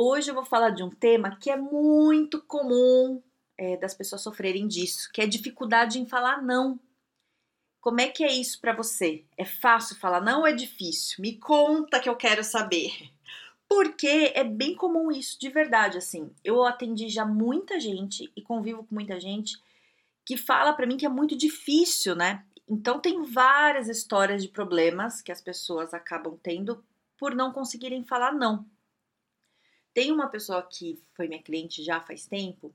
Hoje eu vou falar de um tema que é muito comum é, das pessoas sofrerem disso, que é dificuldade em falar não. Como é que é isso para você? É fácil falar não ou é difícil? Me conta que eu quero saber. Porque é bem comum isso, de verdade, assim. Eu atendi já muita gente e convivo com muita gente que fala para mim que é muito difícil, né? Então tem várias histórias de problemas que as pessoas acabam tendo por não conseguirem falar não. Tem uma pessoa que foi minha cliente já faz tempo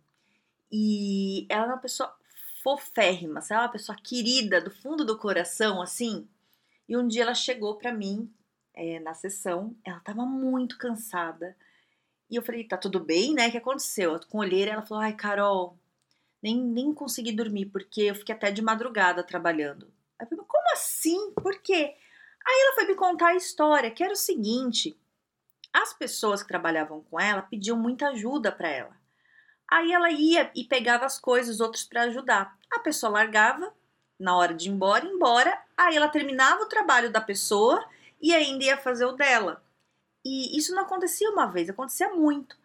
e ela é uma pessoa foférrima, sabe? Uma pessoa querida do fundo do coração, assim. E um dia ela chegou para mim é, na sessão, ela tava muito cansada. E eu falei, tá tudo bem, né? O que aconteceu? Com olheira, ela falou, ai, Carol, nem, nem consegui dormir, porque eu fiquei até de madrugada trabalhando. Aí eu falei, como assim? Por quê? Aí ela foi me contar a história, que era o seguinte: as pessoas que trabalhavam com ela pediam muita ajuda para ela. Aí ela ia e pegava as coisas, outros para ajudar. A pessoa largava na hora de ir embora, embora. Aí ela terminava o trabalho da pessoa e ainda ia fazer o dela. E isso não acontecia uma vez, acontecia muito.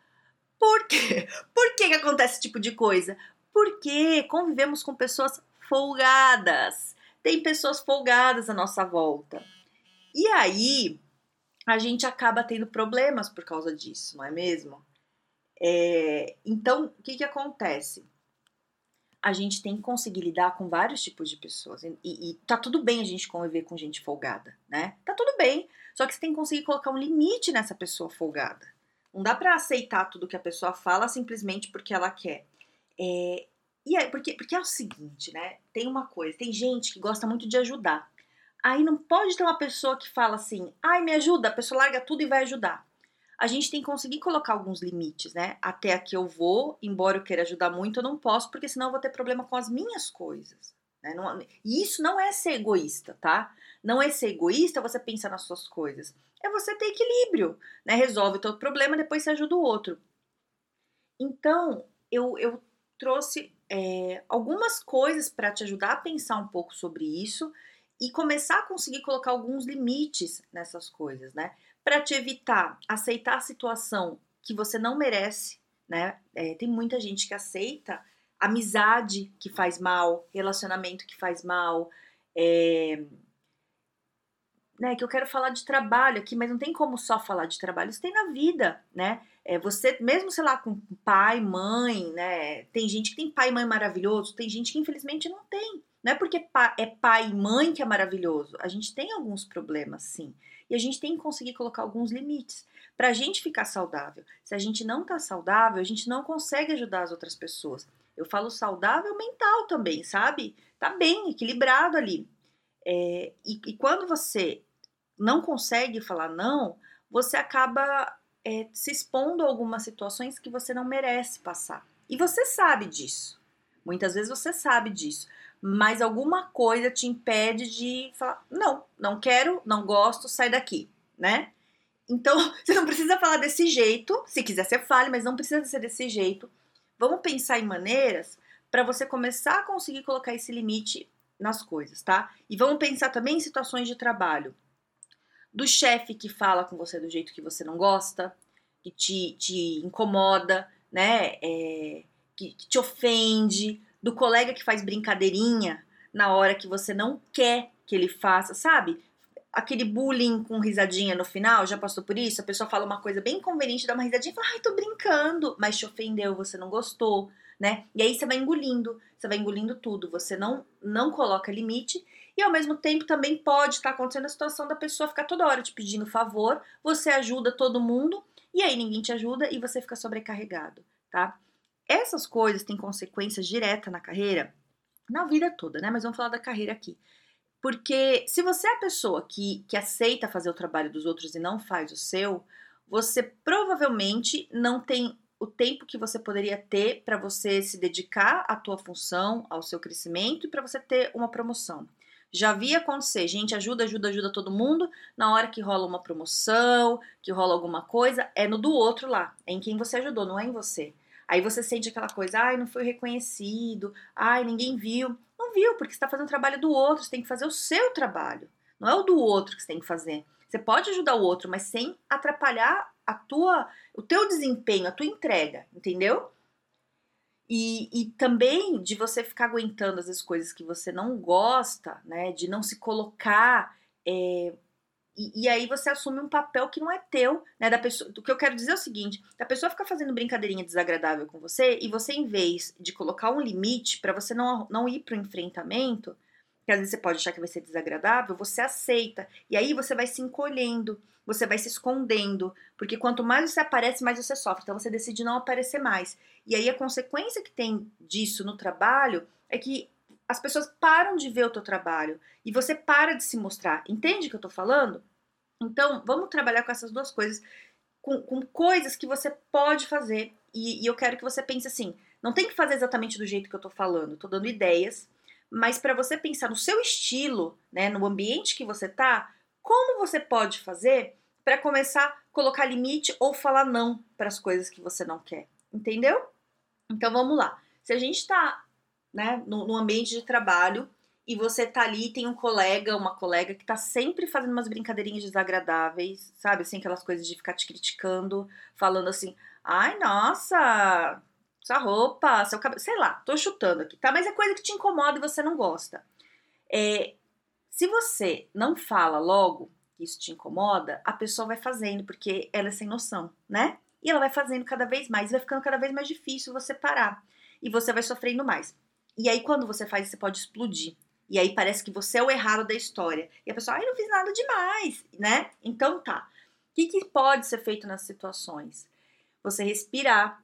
Por quê? Por que, que acontece esse tipo de coisa? Porque convivemos com pessoas folgadas. Tem pessoas folgadas à nossa volta. E aí, a gente acaba tendo problemas por causa disso, não é mesmo? É, então, o que, que acontece? A gente tem que conseguir lidar com vários tipos de pessoas. E, e, tá tudo bem a gente conviver com gente folgada, né? Tá tudo bem. Só que você tem que conseguir colocar um limite nessa pessoa folgada. Não dá para aceitar tudo que a pessoa fala simplesmente porque ela quer. É, e aí, porque, porque é o seguinte, né? Tem uma coisa, tem gente que gosta muito de ajudar. Aí não pode ter uma pessoa que fala assim, ai, me ajuda, a pessoa larga tudo e vai ajudar. A gente tem que conseguir colocar alguns limites, né? Até aqui eu vou, embora eu queira ajudar muito, eu não posso, porque senão eu vou ter problema com as minhas coisas. Né? Não, e isso não é ser egoísta, tá? Não é ser egoísta você pensar nas suas coisas. É você ter equilíbrio, né? Resolve o teu problema, depois você ajuda o outro. Então, eu, eu trouxe é, algumas coisas para te ajudar a pensar um pouco sobre isso e começar a conseguir colocar alguns limites nessas coisas, né? Para te evitar aceitar a situação que você não merece, né? É, tem muita gente que aceita amizade que faz mal, relacionamento que faz mal, é, né, que eu quero falar de trabalho aqui, mas não tem como só falar de trabalho, isso tem na vida, né? É, você, mesmo, sei lá, com pai, mãe, né? Tem gente que tem pai e mãe maravilhoso, tem gente que infelizmente não tem. Não é porque é pai e mãe que é maravilhoso. A gente tem alguns problemas, sim. E a gente tem que conseguir colocar alguns limites para a gente ficar saudável. Se a gente não tá saudável, a gente não consegue ajudar as outras pessoas. Eu falo saudável mental também, sabe? Tá bem equilibrado ali. É, e, e, quando você não consegue falar não, você acaba é, se expondo a algumas situações que você não merece passar. E você sabe disso. Muitas vezes você sabe disso mas alguma coisa te impede de falar: não, não quero, não gosto, sai daqui, né? Então, você não precisa falar desse jeito, se quiser ser fale, mas não precisa ser desse jeito. Vamos pensar em maneiras para você começar a conseguir colocar esse limite nas coisas, tá? E vamos pensar também em situações de trabalho. Do chefe que fala com você do jeito que você não gosta, que te, te incomoda, né? É, que, que te ofende, do colega que faz brincadeirinha na hora que você não quer que ele faça, sabe? Aquele bullying com risadinha no final, já passou por isso? A pessoa fala uma coisa bem conveniente, dá uma risadinha e fala, ai, tô brincando, mas te ofendeu, você não gostou, né? E aí você vai engolindo, você vai engolindo tudo, você não, não coloca limite e ao mesmo tempo também pode estar acontecendo a situação da pessoa ficar toda hora te pedindo favor, você ajuda todo mundo e aí ninguém te ajuda e você fica sobrecarregado, tá? Essas coisas têm consequências diretas na carreira, na vida toda, né? Mas vamos falar da carreira aqui. Porque se você é a pessoa que, que aceita fazer o trabalho dos outros e não faz o seu, você provavelmente não tem o tempo que você poderia ter para você se dedicar à tua função, ao seu crescimento e para você ter uma promoção. Já vi acontecer, gente, ajuda, ajuda, ajuda todo mundo. Na hora que rola uma promoção, que rola alguma coisa, é no do outro lá, é em quem você ajudou, não é em você. Aí você sente aquela coisa, ai, não foi reconhecido, ai, ninguém viu. Não viu, porque você está fazendo o trabalho do outro, você tem que fazer o seu trabalho. Não é o do outro que você tem que fazer. Você pode ajudar o outro, mas sem atrapalhar a tua, o teu desempenho, a tua entrega, entendeu? E, e também de você ficar aguentando as coisas que você não gosta, né? De não se colocar. É, e, e, aí você assume um papel que não é teu, né? Da pessoa. O que eu quero dizer é o seguinte: da pessoa ficar fazendo brincadeirinha desagradável com você e você, em vez de colocar um limite para você não, não ir pro enfrentamento, que às vezes você pode achar que vai ser desagradável, você aceita. E aí você vai se encolhendo, você vai se escondendo, porque quanto mais você aparece, mais você sofre. Então você decide não aparecer mais. E aí a consequência que tem disso no trabalho é que as pessoas param de ver o teu trabalho e você para de se mostrar. Entende o que eu tô falando? Então, vamos trabalhar com essas duas coisas, com, com coisas que você pode fazer. E, e, eu quero que você pense assim: não tem que fazer exatamente do jeito que eu tô falando, tô dando ideias mas para você pensar no seu estilo, né, no ambiente que você tá, como você pode fazer para começar a colocar limite ou falar não para as coisas que você não quer, entendeu? Então vamos lá. Se a gente está né, no, no, ambiente de trabalho e você tá ali, tem um colega, uma colega que tá sempre fazendo umas brincadeirinhas desagradáveis, sabe? Assim, aquelas coisas de ficar te criticando, falando assim, ai, nossa, sua roupa, seu cabelo, sei lá, tô chutando aqui, tá? Mas é coisa que te incomoda e você não gosta. É, se você não fala logo que isso te incomoda, a pessoa vai fazendo, porque ela é sem noção, né? E ela vai fazendo cada vez mais, vai ficando cada vez mais difícil você parar. E você vai sofrendo mais. E aí, quando você faz, você pode explodir. E aí parece que você é o errado da história. E a pessoa, ai, não fiz nada demais, né? Então tá. O que, que pode ser feito nas situações? Você respirar,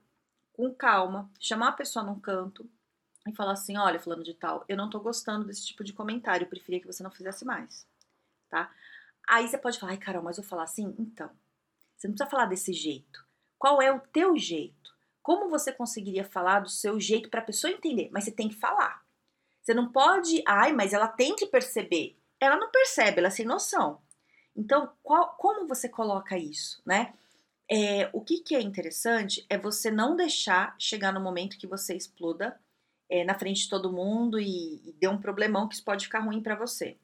com calma, chamar a pessoa num canto e falar assim: olha, falando de tal, eu não tô gostando desse tipo de comentário, eu preferia que você não fizesse mais, tá? Aí você pode falar, ai, Carol, mas eu falar assim? Então, você não precisa falar desse jeito. Qual é o teu jeito? Como você conseguiria falar do seu jeito para a pessoa entender? Mas você tem que falar. Você não pode, ai, mas ela tem que perceber. Ela não percebe, ela é sem noção. Então, qual, como você coloca isso, né? É, o que, que é interessante é você não deixar chegar no momento que você exploda é, na frente de todo mundo e, e dê um problemão que isso pode ficar ruim para você.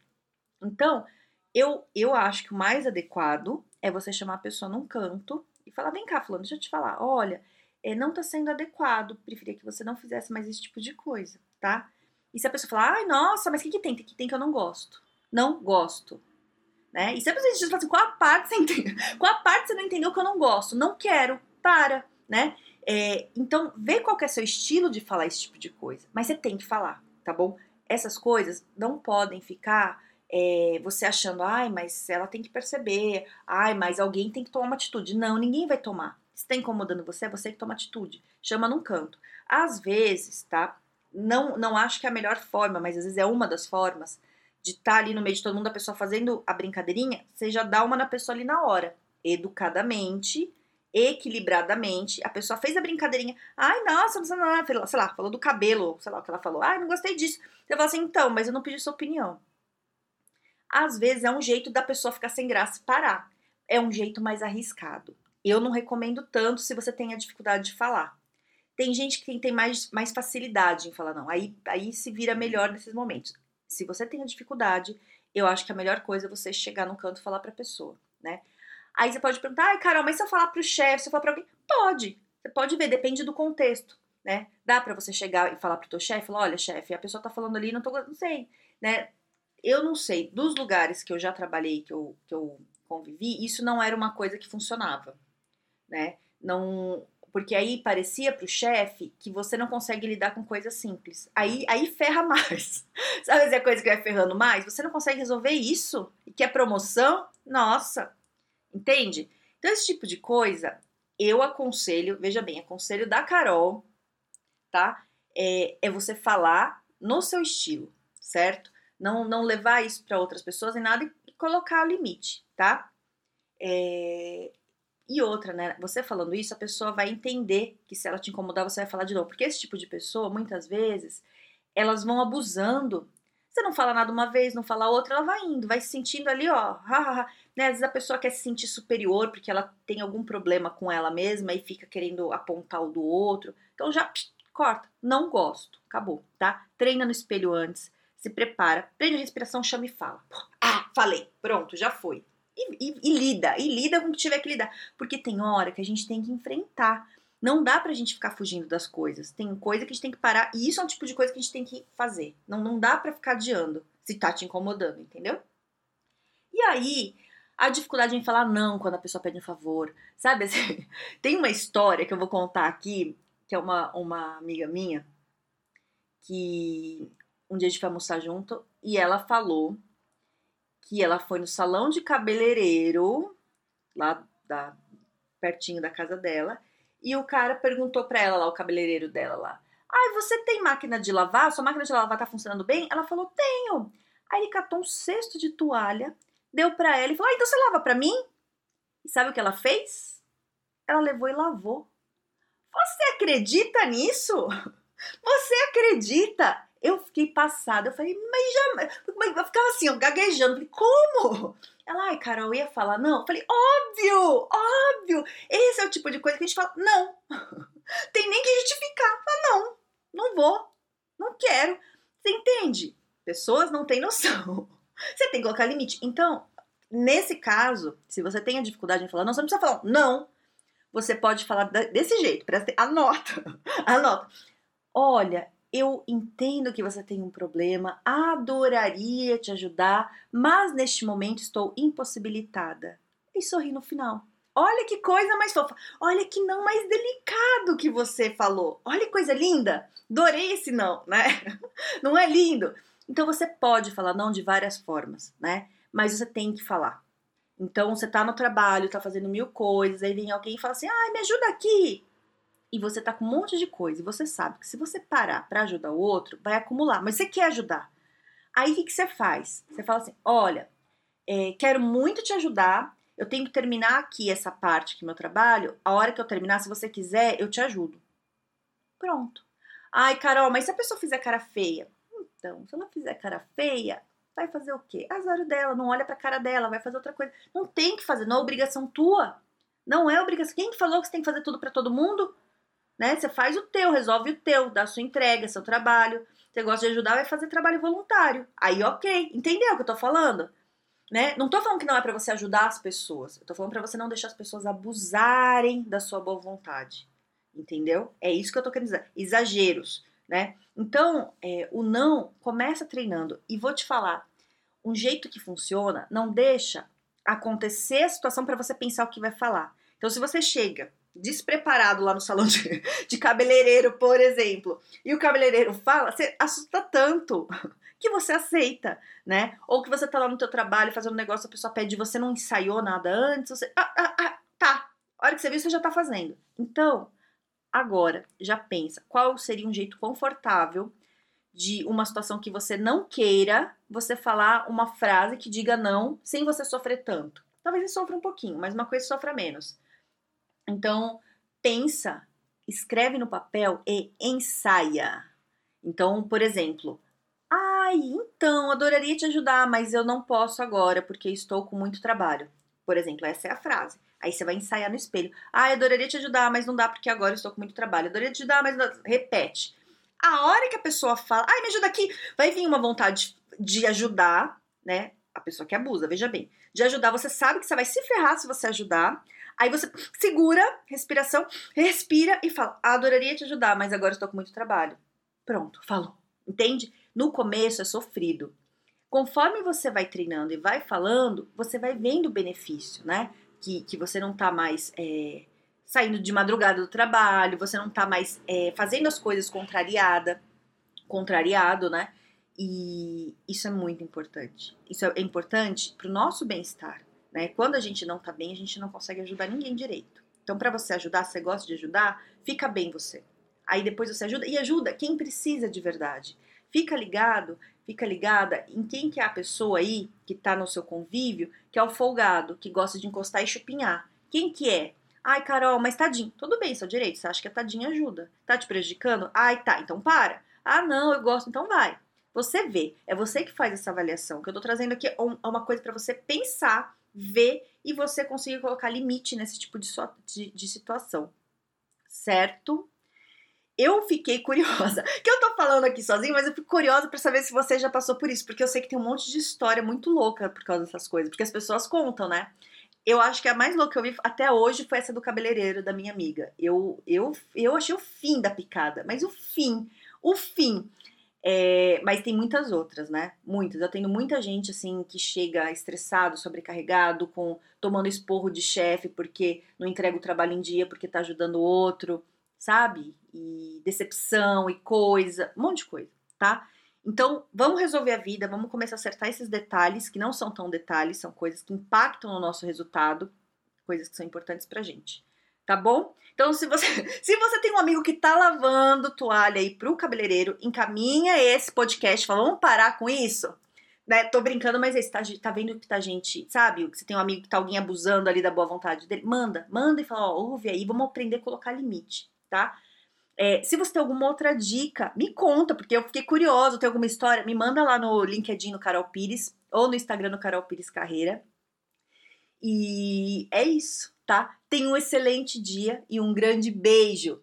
Então, eu, eu acho que o mais adequado é você chamar a pessoa num canto e falar: vem cá, Fulano, deixa eu te falar, olha, não tá sendo adequado, preferia que você não fizesse mais esse tipo de coisa, tá? E se a pessoa falar: ai, nossa, mas o que, que tem? O que tem que eu não gosto? Não gosto. Né? E sempre a gente diz assim, qual a parte você entendeu? Qual a parte você não entendeu que eu não gosto? Não quero, para, né? É, então, vê qual é seu estilo de falar esse tipo de coisa. Mas você tem que falar, tá bom? Essas coisas não podem ficar é, você achando, ai, mas ela tem que perceber, ai, mas alguém tem que tomar uma atitude. Não, ninguém vai tomar. Está incomodando você, é você que toma atitude. Chama num canto. Às vezes, tá? Não, não acho que é a melhor forma, mas às vezes é uma das formas de estar tá ali no meio de todo mundo, a pessoa fazendo a brincadeirinha, você já dá uma na pessoa ali na hora. Educadamente, equilibradamente. A pessoa fez a brincadeirinha. Ai, nossa, não sei lá, sei lá, falou do cabelo, sei lá o que ela falou. Ai, não gostei disso. Você fala assim, então, mas eu não pedi sua opinião. Às vezes é um jeito da pessoa ficar sem graça e parar. É um jeito mais arriscado. Eu não recomendo tanto se você tem a dificuldade de falar. Tem gente que tem mais, mais facilidade em falar, não. Aí, aí se vira melhor nesses momentos. Se você tem a dificuldade, eu acho que a melhor coisa é você chegar no canto e falar pra pessoa, né? Aí você pode perguntar, ai, Carol, mas se eu falar pro chefe, se eu falar pra alguém? Pode. Você pode ver, depende do contexto, né? Dá para você chegar e falar pro teu chefe, olha, chefe, a pessoa tá falando ali, não tô, não sei, né? Eu não sei, dos lugares que eu já trabalhei, que eu, que eu convivi, isso não era uma coisa que funcionava, né? Não, porque aí parecia pro chefe que você não consegue lidar com coisas simples. Aí, aí ferra mais. Sabe é coisa que vai ferrando mais? Você não consegue resolver isso e quer promoção? Nossa, entende? Então, esse tipo de coisa, eu aconselho, veja bem, aconselho da Carol, tá? É, é você falar no seu estilo, certo? Não, não levar isso para outras pessoas em nada e colocar o limite, tá? É, E outra, né? Você falando isso, a pessoa vai entender que se ela te incomodar, você vai falar de novo. Porque esse tipo de pessoa, muitas vezes, elas vão abusando. Você não fala nada uma vez, não fala outra, ela vai indo, vai se sentindo ali, ó. né? Às vezes a pessoa quer se sentir superior porque ela tem algum problema com ela mesma e fica querendo apontar o do outro. Então já psh, corta. Não gosto. Acabou, tá? Treina no espelho antes, se prepara, prende a respiração, chama e fala. Ah, falei, pronto, já foi. E, e, e, lida, e lida com o que tiver que lidar. Porque tem hora que a gente tem que enfrentar. Não dá pra gente ficar fugindo das coisas. Tem coisa que a gente tem que parar. E isso é um tipo de coisa que a gente tem que fazer. Não, não dá pra ficar adiando se tá te incomodando, entendeu? E aí, a dificuldade em falar não quando a pessoa pede um favor. Sabe assim, tem uma história que eu vou contar aqui, que é uma, uma amiga minha, que um dia a gente foi almoçar junto e ela falou que ela foi no salão de cabeleireiro, lá da, pertinho da casa dela, e o cara perguntou pra ela lá, o cabeleireiro dela lá, ai, você tem máquina de lavar? Sua máquina de lavar tá funcionando bem? Ela falou, tenho. Aí ele catou um cesto de toalha, deu pra ela e falou, ah, então você lava pra mim? E sabe o que ela fez? Ela levou e lavou. Você acredita nisso? Você acredita? Eu fiquei passada, eu falei, mas já. Eu ficava assim, ó, gaguejando. Falei, como? Ela, ai, Carol, ia falar, não. Eu falei, óbvio, óbvio. Esse é o tipo de coisa que a gente fala, não. Tem nem que justificar. Fala, não, não vou, não quero. Você entende? Pessoas não têm noção. Você tem que colocar limite. Então, nesse caso, se você tem a dificuldade em falar, não, você não precisa falar, não. Você pode falar desse jeito, presta, anota, anota. Olha, eu entendo que você tem um problema, adoraria te ajudar, mas neste momento estou impossibilitada. E sorri no final. Olha que coisa mais fofa. Olha que não mais delicado que você falou. Olha que coisa linda. Adorei esse não, né? Não é lindo? Então você pode falar não de várias formas, né? Mas você tem que falar. Então você tá no trabalho, tá fazendo mil coisas, aí vem alguém e fala assim: ai, me ajuda aqui e você tá com um monte de coisa e você sabe que se você parar para ajudar o outro, vai acumular, mas você quer ajudar. Aí o que, que você faz? Você fala assim: olha, é, quero muito te ajudar, eu tenho que terminar aqui essa parte aqui meu trabalho. A hora que eu terminar, se você quiser, eu te ajudo. Pronto. Ai, Carol, mas se a pessoa fizer cara feia? Então, se ela fizer cara feia, vai fazer o quê? Azar dela, não olha pra cara dela, vai fazer outra coisa. Não tem que fazer, não é obrigação tua. Não é obrigação. Quem falou que você tem que fazer tudo para todo mundo? Né? Você faz o teu, resolve o teu, dá sua entrega, seu trabalho. Você gosta de ajudar, vai fazer trabalho voluntário. Aí, ok. Entendeu o que eu tô falando? Né? Não tô falando que não é para você ajudar as pessoas. Eu tô falando para você não deixar as pessoas abusarem da sua boa vontade. Entendeu? É isso que eu tô querendo dizer. Exageros, né? Então, é, o não começa treinando. E vou te falar, um jeito que funciona, não deixa acontecer a situação para você pensar o que vai falar. Então, se você chega despreparado lá no salão de, de cabeleireiro, por exemplo, e o cabeleireiro fala, você assusta tanto que você aceita, né? Ou que você tá lá no teu trabalho fazendo um negócio, a pessoa pede, você não ensaiou nada antes, você, ah, ah, ah, tá, a hora que você viu, você já tá fazendo. Então, agora, já pensa, qual seria um jeito confortável de uma situação que você não queira, você falar uma frase que diga não, sem você sofrer tanto. Talvez você sofra um pouquinho, mas uma coisa sofra menos. Então, pensa, escreve no papel e ensaia. Então, por exemplo, ai, então, adoraria te ajudar, mas eu não posso agora porque estou com muito trabalho. Por exemplo, essa é a frase. Aí você vai ensaiar no espelho. Ai, adoraria te ajudar, mas não dá porque agora estou com muito trabalho. Adoraria te ajudar, mas não... repete. A hora que a pessoa fala, ai, me ajuda aqui, vai vir uma vontade de ajudar, né? A pessoa que abusa, veja bem. De ajudar, você sabe que você vai se ferrar se você ajudar. Aí você segura, respiração, respira e fala: adoraria te ajudar, mas agora estou com muito trabalho. Pronto, falou. Entende? No começo é sofrido. Conforme você vai treinando e vai falando, você vai vendo o benefício, né? Que, que você não tá mais é, saindo de madrugada do trabalho, você não tá mais é, fazendo as coisas contrariada, contrariado, né? E isso é muito importante. Isso é importante para o nosso bem-estar. Né? Quando a gente não tá bem, a gente não consegue ajudar ninguém direito. Então, para você ajudar, você gosta de ajudar, fica bem você. Aí depois você ajuda e ajuda quem precisa de verdade. Fica ligado, fica ligada em quem que é a pessoa aí que tá no seu convívio, que é o folgado, que gosta de encostar e chupinhar. Quem que é? Ai, Carol, mas tadinho. Tudo bem, seu direito. Você acha que a tadinha ajuda? Tá te prejudicando? Ai, tá. Então para. Ah, não, eu gosto, então vai. Você vê. É você que faz essa avaliação. Que eu tô trazendo aqui é, é uma coisa para você pensar, ver e você conseguir colocar limite nesse tipo de, de, de situação. Certo? eu fiquei curiosa. Que eu tô falando aqui sozinho, mas eu fico curiosa para saber se você já passou por isso, porque eu sei que tem um monte de história muito louca por causa dessas coisas, porque as pessoas contam, né? Eu acho que a mais louca que eu vi até hoje foi essa do cabeleireiro da minha amiga. Eu, eu, eu achei o fim da picada, mas o fim, o fim. É, mas tem muitas outras, né? Muitas. Eu tenho muita gente assim que chega estressado, sobrecarregado, com tomando esporro de chefe porque não entrega o trabalho em dia, porque tá ajudando o outro sabe? E decepção e coisa, um monte de coisa, tá? Então, vamos resolver a vida, vamos começar a acertar esses detalhes, que não são tão detalhes, são coisas que impactam no nosso resultado, coisas que são importantes pra gente, tá bom? Então, se você, se você tem um amigo que tá lavando toalha aí pro cabeleireiro, encaminha esse podcast, fala, vamos parar com isso? Né? Tô brincando, mas você tá, tá vendo que tá gente, sabe? Que você tem um amigo que tá alguém abusando ali da boa vontade dele, manda, manda e fala, ó, ouve aí, vamos aprender a colocar limite tá? É, se você tem alguma outra dica, me conta, porque eu fiquei curiosa, tem alguma história, me manda lá no LinkedIn no Carol Pires ou no Instagram no Carol Pires Carreira. E é isso, tá? Tenha um excelente dia e um grande beijo.